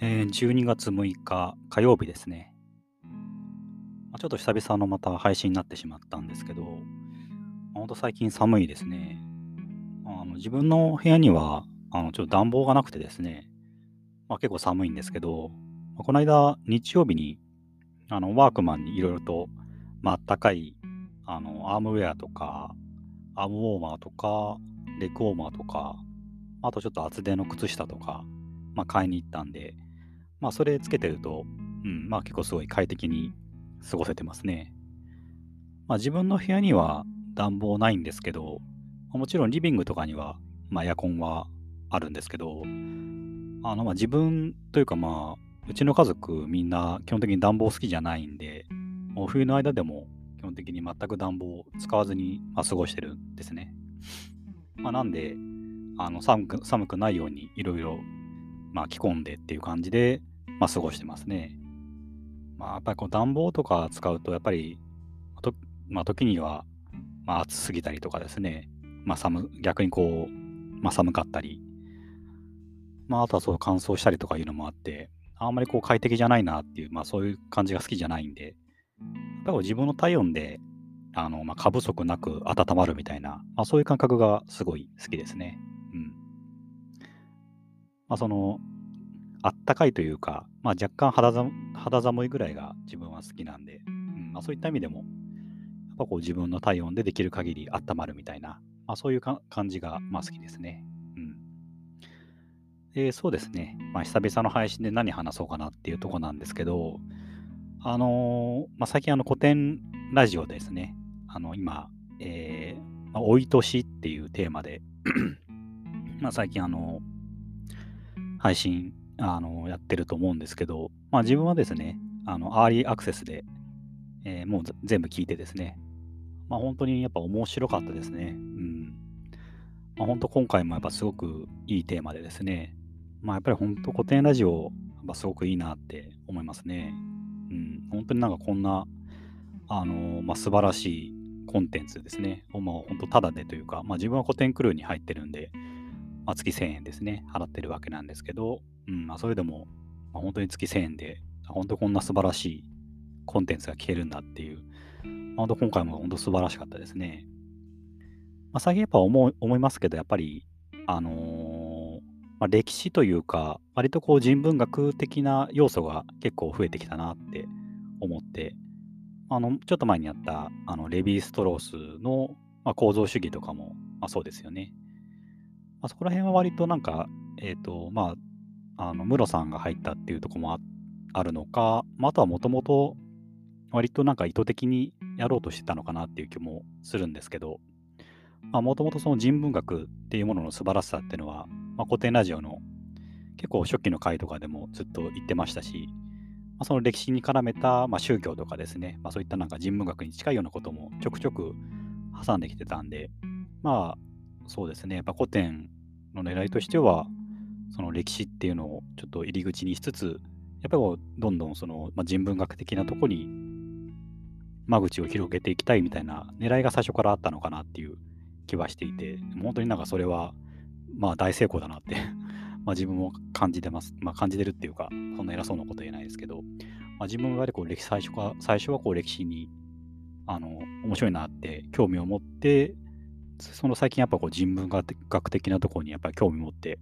えー12月6日火曜日ですね。ま、ちょっと久々のまた配信になってしまったんですけど、まあ、ほんと最近寒いですね。あの自分の部屋にはあのちょっと暖房がなくてですね、まあ、結構寒いんですけど、この間日曜日にあのワークマンにいろいろと、まあったかいあのアームウェアとか、アームウォーマーとか、レッグウォーマーとか、あとちょっと厚手の靴下とか、まあ、買いに行ったんで、まあ、それつけてると、うん、まあ結構すごい快適に過ごせてますね。まあ、自分の部屋には暖房ないんですけど、もちろんリビングとかには、まあ、エアコンはあるんですけど、あのまあ自分というかまあ、うちの家族みんな基本的に暖房好きじゃないんで、もう冬の間でも基本的に全く暖房を使わずに、まあ、過ごしてるんですね。まあ、なんで、あの寒く寒くないようにいろいろまあ着込んでっていう感じで、まあ、過ごしてますね。まあ、やっぱりこう暖房とか使うと、やっぱり、とまあ、時には、まあ、暑すぎたりとかですね、まあ、寒逆にこう、まあ、寒かったり、まあ、あとはそう乾燥したりとかいうのもあって、あんまりこう快適じゃないなっていう、まあ、そういう感じが好きじゃないんで、やっぱり自分の体温で、あのまあ、過不足なく温まるみたいな、まあ、そういう感覚がすごい好きですね。まあ、その、あったかいというか、まあ、若干肌寒肌寒いぐらいが自分は好きなんで、うんまあ、そういった意味でも、やっぱこう自分の体温でできる限り温まるみたいな、まあ、そういうか感じがまあ好きですね。うん。で、そうですね。まあ、久々の配信で何話そうかなっていうとこなんですけど、あのーまあ、最近あの古典ラジオですね、あの今、えーまあ、老い年っていうテーマで まあ最近あの配信あのやってると思うんですけど、まあ、自分はですね、あのアーリーアクセスで、えーもうぜ全部聞いてですね、まあ、本当にやっぱ面白かったですね。うんまあ、本当今回もやっぱすごくいいテーマでですね、まあ、やっぱり本当古典ラジオ、やっぱすごくいいなって思いますね。うん、本当になんかこんな、あのまあ、素晴らしいコンテンツですね。まあ、本当ただでというか、まあ、自分は古典クルーに入ってるんで、まあ、月1000円ですね、払ってるわけなんですけど、うんまあ、それでも、まあ、本当に月1000円で、本当こんな素晴らしいコンテンツが聞けるんだっていう、まあ、本当今回も本当素晴らしかったですね。まあ、最近やっぱ思思いますけど、やっぱり、あのーまあ、歴史というか、割とこう人文学的な要素が結構増えてきたなって思って、あのちょっと前にやったあのレヴィ・ストロースの、まあ、構造主義とかも、まあ、そうですよね。まあ、そこら辺は割となんか、えっ、と、まあ、あの、ムロさんが入ったっていうとこもああるのか、まあ、あとはもともと割となんか意図的にやろうとしてたのかなっていう気もするんですけど、まあ、もともとその人文学っていうものの素晴らしさっていうのは、まあ、古典ラジオの結構初期の回とかでもずっと言ってましたし、まあ、その歴史に絡めた、まあ、宗教とかですね、まあ、そういったなんか人文学に近いようなこともちょくちょく挟んできてたんで、まあそうですね、やっぱ古典の狙いとしては、その歴史っていうのをちょっと入り口にしつつ、やっぱりどんどんその、まあ、人文学的なとこに間口を広げていきたいみたいな狙いが最初からあったのかなっていう気はしていて、本当になんかそれはまあ大成功だなって ま自分も感じてます。まあ感じてるっていうか、そんな偉そうなこと言えないですけど、まあ、自分はこう歴史最初か最初はこう歴史にあの面白いなって興味を持って、その最近やっぱこう人文学的なところにやっぱり興味持って、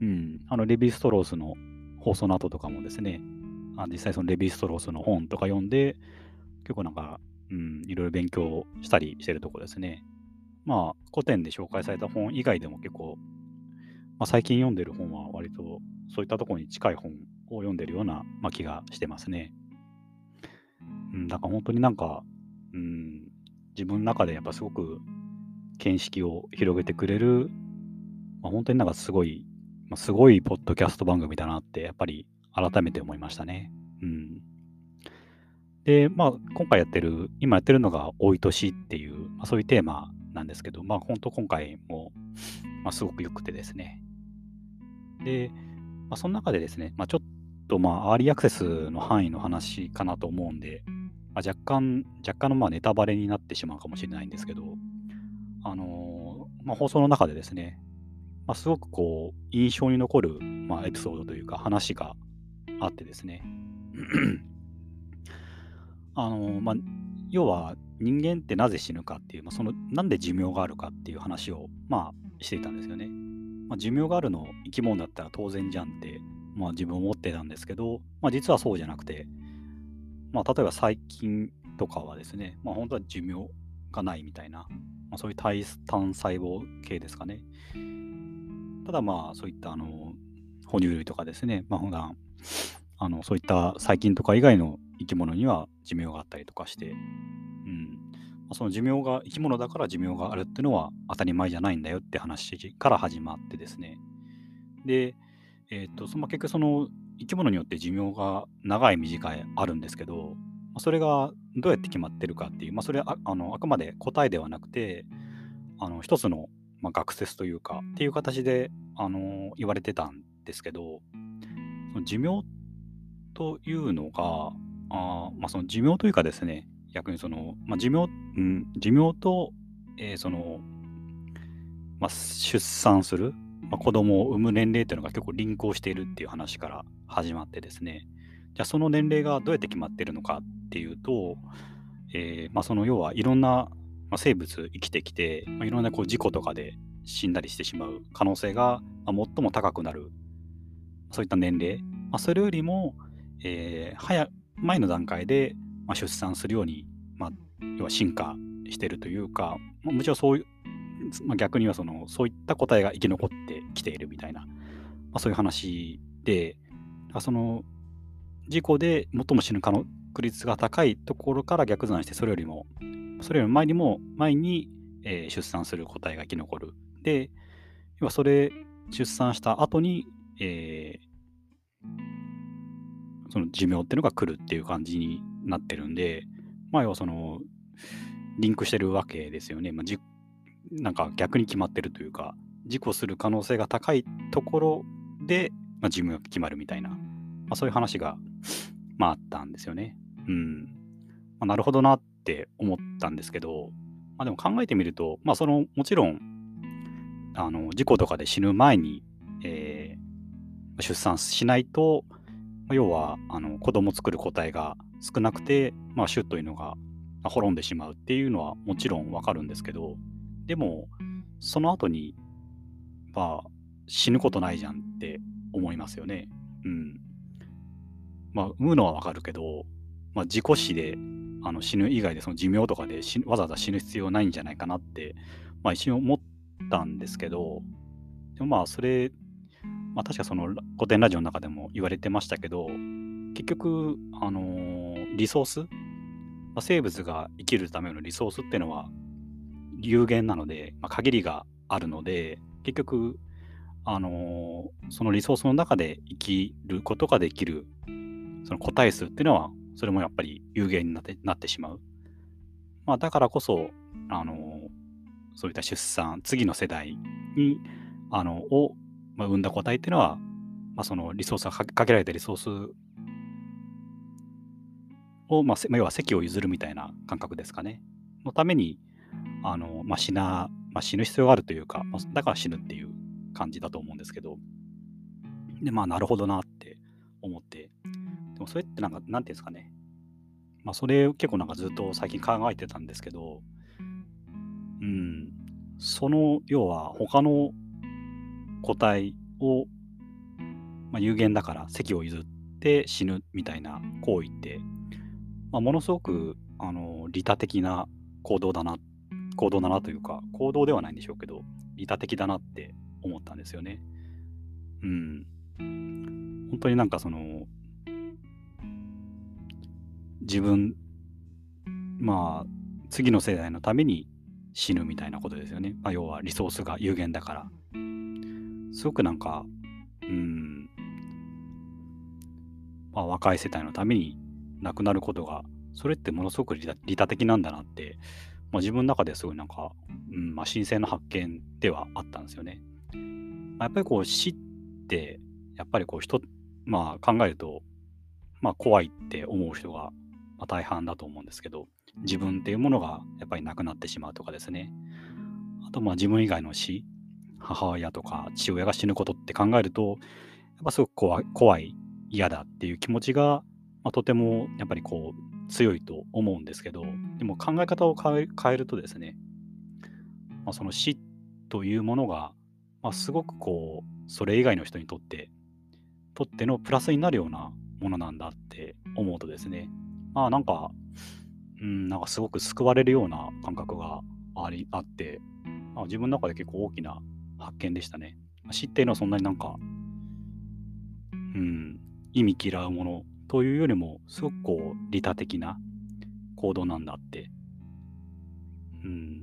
うん、あのレヴィ・ストロースの放送の後とかもですね、あ実際そのレヴィ・ストロースの本とか読んで、結構なんか、うん、いろいろ勉強したりしてるとこですね。まあ古典で紹介された本以外でも結構、まあ、最近読んでる本は割とそういったところに近い本を読んでるような、まあ、気がしてますね。うん、だから本当になんか、うん、自分の中でやっぱすごく見識を広げてくれる、まあ、本当になんかすごい、まあ、すごいポッドキャスト番組だなってやっぱり改めて思いましたね。うん。で、まあ今回やってる、今やってるのが老い年っていう、まあ、そういうテーマなんですけど、まあ本当今回も、まあ、すごく良くてですね。で、まあ、その中でですね、まあ、ちょっとまあアーリーアクセスの範囲の話かなと思うんで、まあ、若干、若干のまあネタバレになってしまうかもしれないんですけど、あのーまあ、放送の中でですね、まあ、すごくこう印象に残る、まあ、エピソードというか話があってですね。あの、まあ、要は人間ってなぜ死ぬかっていう、まあ、そのなんで寿命があるかっていう話を、まあ、していたんですよね。まあ、寿命があるの生き物だったら当然じゃんって、まあ、自分思ってたんですけど、まあ、実はそうじゃなくて、まあ、例えば細菌とかはですね、まあ、本当は寿命がないみたいな、まあ、そういう単細胞系ですかね。ただまあそういったあの哺乳類とかですね、まあ、普段あのそういった細菌とか以外の生き物には寿命があったりとかして、うん。まあ、その寿命が生き物だから寿命があるっていうのは当たり前じゃないんだよって話から始まってですね。で、えー、っとその結局その生き物によって寿命が長い短いあるんですけどそれがどうやって決まってるかっていう、まあ、それはあのあくまで答えではなくてあの一つの、まあ、学説というかっていう形であの言われてたんですけどその寿命というのがあ、まあ、その寿命というかですね逆にその、まあ、寿命、うん、寿命と、えー、その、まあ、出産する、まあ、子供を産む年齢っていうのが結構リンクをしているっていう話から始まってですね。じゃあその年齢がどうやって決まってるのかっていうと、えーまあ、その要はいろんな、まあ、生物生きてきて、まあ、いろんなこう事故とかで死んだりしてしまう可能性が、まあ、最も高くなるそういった年齢、ま、それよりも、えー、早前の段階で、ま、出産するように、ま、要は進化してるというか、まあ、もちろんそういう、ま、逆にはそのそういった答えが生き残ってきているみたいな、ま、そういう話でその事故で最も死ぬ可能確率が高いところから逆算してそれよりもそれより前にも前に、えー、出産する個体が生き残る。で要はそれ出産した後に、えー、その寿命っていうのが来るっていう感じになってるんでまあ要はそのリンクしてるわけですよね、まあ、じなんか逆に決まってるというか事故する可能性が高いところで、まあ、寿命が決まるみたいな、まあ、そういう話がまあったんですよね。うん。まあ、なるほどなって思ったんですけど、まあ、でも考えてみると、まあそのもちろんあの事故とかで死ぬ前に、えー、出産しないと、要はあの子供作る個体が少なくて、まあ、種というのが滅んでしまうっていうのはもちろんわかるんですけどでもその後にまあ死ぬことないじゃんって思いますよね。うん。まあ、産むのはわかるけど、まあ、事故死であの死ぬ以外でその寿命とかでわざわざ死ぬ必要ないんじゃないかなって、まあ、一瞬思ったんですけど、でもまあそれ、まあ、確かその古典ラジオの中でも言われてましたけど、結局、あのー、リソース、まあ、生物が生きるためのリソースっていうのは有限なので、まあ、限りがあるので、結局、あのー、そのリソースの中で生きることができるその個体数っていうのは、それもやっぱり有限になってなってしまう。まあ、だからこそ、あの、そういった出産、次の世代に、あの、を、まあ、生んだ個体っていうのは、まあ、そのリソースがかけられたリソースを、まあ、要は席を譲るみたいな感覚ですかね。のために、あの、まあ、死な、まあ、死ぬ必要があるというか、まあ、だから死ぬっていう感じだと思うんですけど、で、まあ、なるほどなって思って、もそれってなんか、なんていうんですかね。まあ、それ結構なんかずっと最近考えてたんですけど、うん、その、要は他の個体を、まあ、有限だから席を譲って死ぬみたいな行為って、まあ、ものすごくあの利他的な行動だな、行動だなというか、行動ではないんでしょうけど、利他的だなって思ったんですよね。うん。本当になんかその、自分、まあ、次の世代のために死ぬみたいなことですよね。まあ、要はリソースが有限だから。すごくなんか、うん、まあ、若い世代のために亡くなることが、それってものすごく利他的なんだなって、まあ、自分の中ですごいなんか、うんまあ、新鮮な発見ではあったんですよね。まあ、やっぱりこう死って、やっぱりこう人、まあ考えると、まあ怖いって思う人がまあ、大半だと思うんですけど、自分っていうものがやっぱりなくなってしまうとかですね。あと、まあ自分以外の死、母親とか父親が死ぬことって考えると、やっぱすごく怖い怖い嫌だっていう気持ちが、まあ、とてもやっぱりこう強いと思うんですけどでも考え方を変えるとですね、まあ、その死というものが、まあ、すごくこうそれ以外の人にとってとってのプラスになるようなものなんだって思うとですねまあなんかうんなんかすごく救われるような感覚がありあって、あ、自分の中で結構大きな発見でしたね。死っていうのはそんなになんか、うん、意味嫌うものというよりも、すごくこう、利他的な行動なんだって。うん。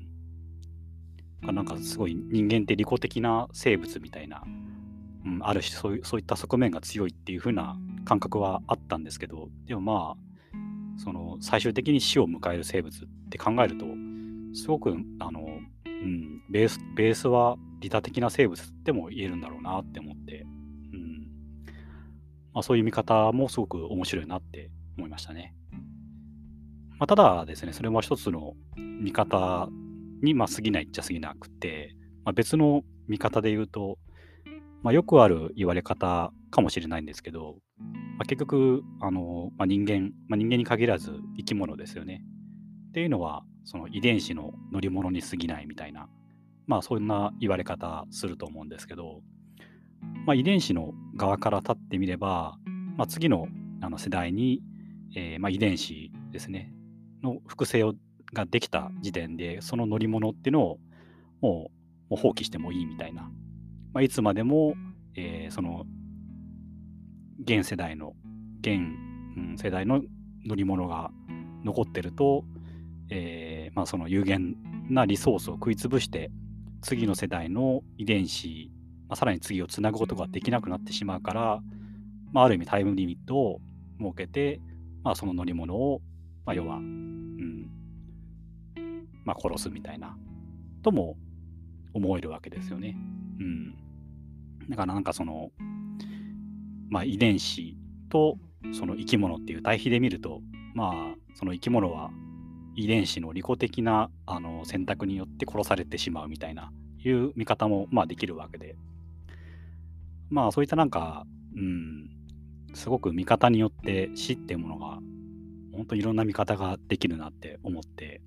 なんかすごい人間って利己的な生物みたいな、うん、ある種そうそういった側面が強いっていう風な感覚はあったんですけど、でもまあ、その最終的に死を迎える生物って考えると、すごくあの、うん、ベースベースは利他的な生物でも言えるんだろうなって思って、うんまあ、そういう見方もすごく面白いなって思いましたね。まあ、ただですね、それも一つの見方に、まあ、過ぎないっちゃ過ぎなくて、まあ、別の見方で言うと、まあ、よくある言われ方かもしれないんですけど、まあ、結局あの、まあ、人間、まあ、人間に限らず生き物ですよね。っていうのはその遺伝子の乗り物に過ぎないみたいなまあそんな言われ方すると思うんですけど、まあ、遺伝子の側から立ってみれば、まあ、次のあの世代に、えー、まあ、遺伝子ですねの複製をができた時点でその乗り物っていうのをもう放棄してもいいみたいな、まあ、いつまでも、えー、その現世代の現、うん、世代の乗り物が残ってると、えーまあ、その有限なリソースを食い潰して次の世代の遺伝子、まあ、さらに次をつなぐことができなくなってしまうから、まあ、ある意味タイムリミットを設けて、まあ、その乗り物を、まあ、要は、うんまあ、殺すみたいなとも思えるわけですよね。うん、だからなんかその、まあ、遺伝子とその生き物っていう対比で見るとまあその生き物は遺伝子の利己的なあの選択によって殺されてしまうみたいないう見方もまあできるわけで。まあそういったなんかうんすごく見方によって死っていうものが本当いろんな見方ができるなって思って。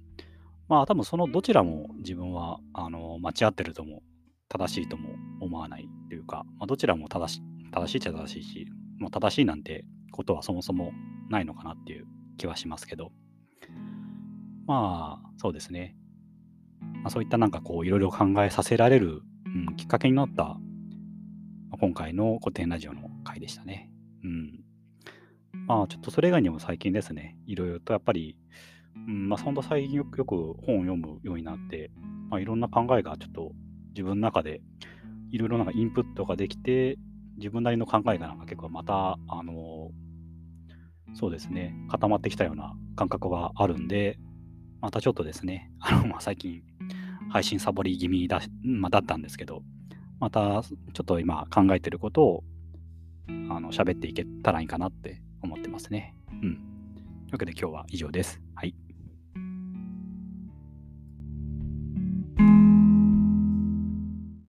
まあ多分そのどちらも自分はあの間違ってるとも正しいとも思わないというか、まあ、どちらも正し正しいっちゃ正しいしもう正しいなんてことはそもそもないのかなっていう気はしますけどまあ、そうですね。まあ、そういったなんかこう、いろいろ考えさせられる、うん、きっかけになった、まあ、今回の古典ラジオの回でしたね。うん。まあ、ちょっとそれ以外にも最近ですね、いろいろとやっぱり、うん、まあ、そんな最近よくよく本を読むようになって、まあ、いろんな考えがちょっと自分の中でいろいろなんかインプットができて、自分なりの考えがなんか結構また、あのそうですね、固まってきたような感覚があるんで、またちょっとですね、あの、まあ、最近、配信サボり気味だ,、まあ、だったんですけど、またちょっと今考えてることを、あの、喋っていけたらいいかなって思ってますね。うん。というわけで今日は以上です。はい。